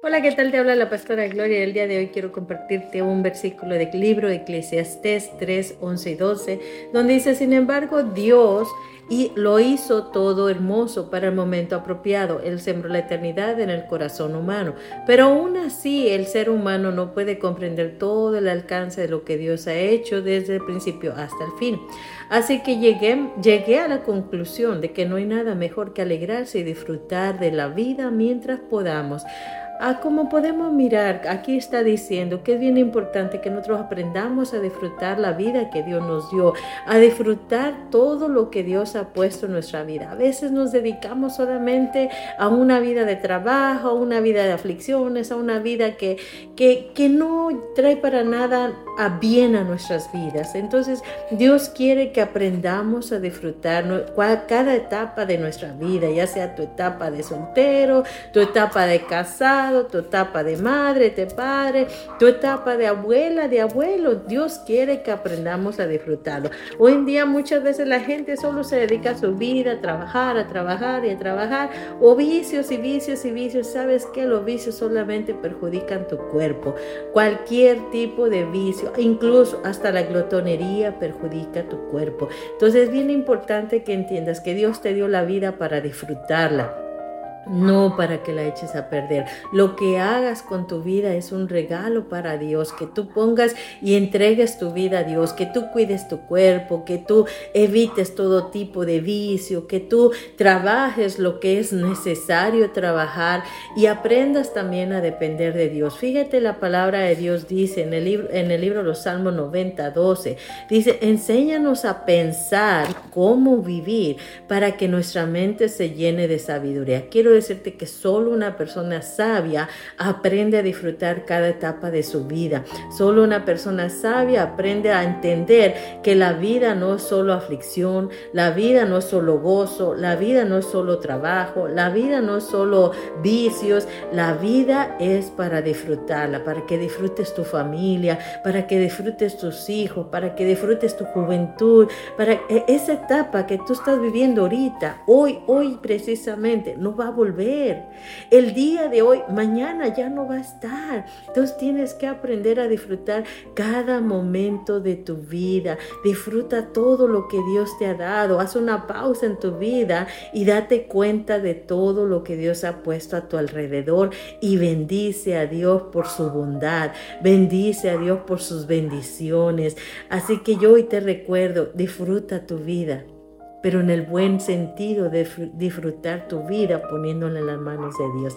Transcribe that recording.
Hola, ¿qué tal? Te habla la pastora Gloria. El día de hoy quiero compartirte un versículo del libro de Eclesiastés 3, 11 y 12, donde dice, sin embargo, Dios y lo hizo todo hermoso para el momento apropiado. Él sembró la eternidad en el corazón humano. Pero aún así, el ser humano no puede comprender todo el alcance de lo que Dios ha hecho desde el principio hasta el fin. Así que llegué, llegué a la conclusión de que no hay nada mejor que alegrarse y disfrutar de la vida mientras podamos. Ah, como podemos mirar, aquí está diciendo que es bien importante que nosotros aprendamos a disfrutar la vida que Dios nos dio, a disfrutar todo lo que Dios ha puesto en nuestra vida. A veces nos dedicamos solamente a una vida de trabajo, a una vida de aflicciones, a una vida que, que, que no trae para nada a bien a nuestras vidas. Entonces, Dios quiere que aprendamos a disfrutar cada etapa de nuestra vida, ya sea tu etapa de soltero, tu etapa de casado, tu etapa de madre, de padre, tu etapa de abuela, de abuelo. Dios quiere que aprendamos a disfrutarlo. Hoy en día muchas veces la gente solo se dedica a su vida, a trabajar, a trabajar y a trabajar, o vicios y vicios y vicios. ¿Sabes que Los vicios solamente perjudican tu cuerpo. Cualquier tipo de vicio, incluso hasta la glotonería perjudica tu cuerpo. Entonces es bien importante que entiendas que Dios te dio la vida para disfrutarla no para que la eches a perder. Lo que hagas con tu vida es un regalo para Dios, que tú pongas y entregues tu vida a Dios, que tú cuides tu cuerpo, que tú evites todo tipo de vicio, que tú trabajes lo que es necesario trabajar y aprendas también a depender de Dios. Fíjate la palabra de Dios dice en el libro en el libro de los Salmos 90, 12, dice, "Enséñanos a pensar cómo vivir para que nuestra mente se llene de sabiduría." Quiero decirte que solo una persona sabia aprende a disfrutar cada etapa de su vida. Solo una persona sabia aprende a entender que la vida no es solo aflicción, la vida no es solo gozo, la vida no es solo trabajo, la vida no es solo vicios, la vida es para disfrutarla, para que disfrutes tu familia, para que disfrutes tus hijos, para que disfrutes tu juventud, para e, esa etapa que tú estás viviendo ahorita, hoy, hoy precisamente, no va a volver El día de hoy, mañana ya no va a estar. Entonces tienes que aprender a disfrutar cada momento de tu vida. Disfruta todo lo que Dios te ha dado. Haz una pausa en tu vida y date cuenta de todo lo que Dios ha puesto a tu alrededor y bendice a Dios por su bondad. Bendice a Dios por sus bendiciones. Así que yo hoy te recuerdo, disfruta tu vida pero en el buen sentido de disfrutar tu vida poniéndola en las manos de Dios.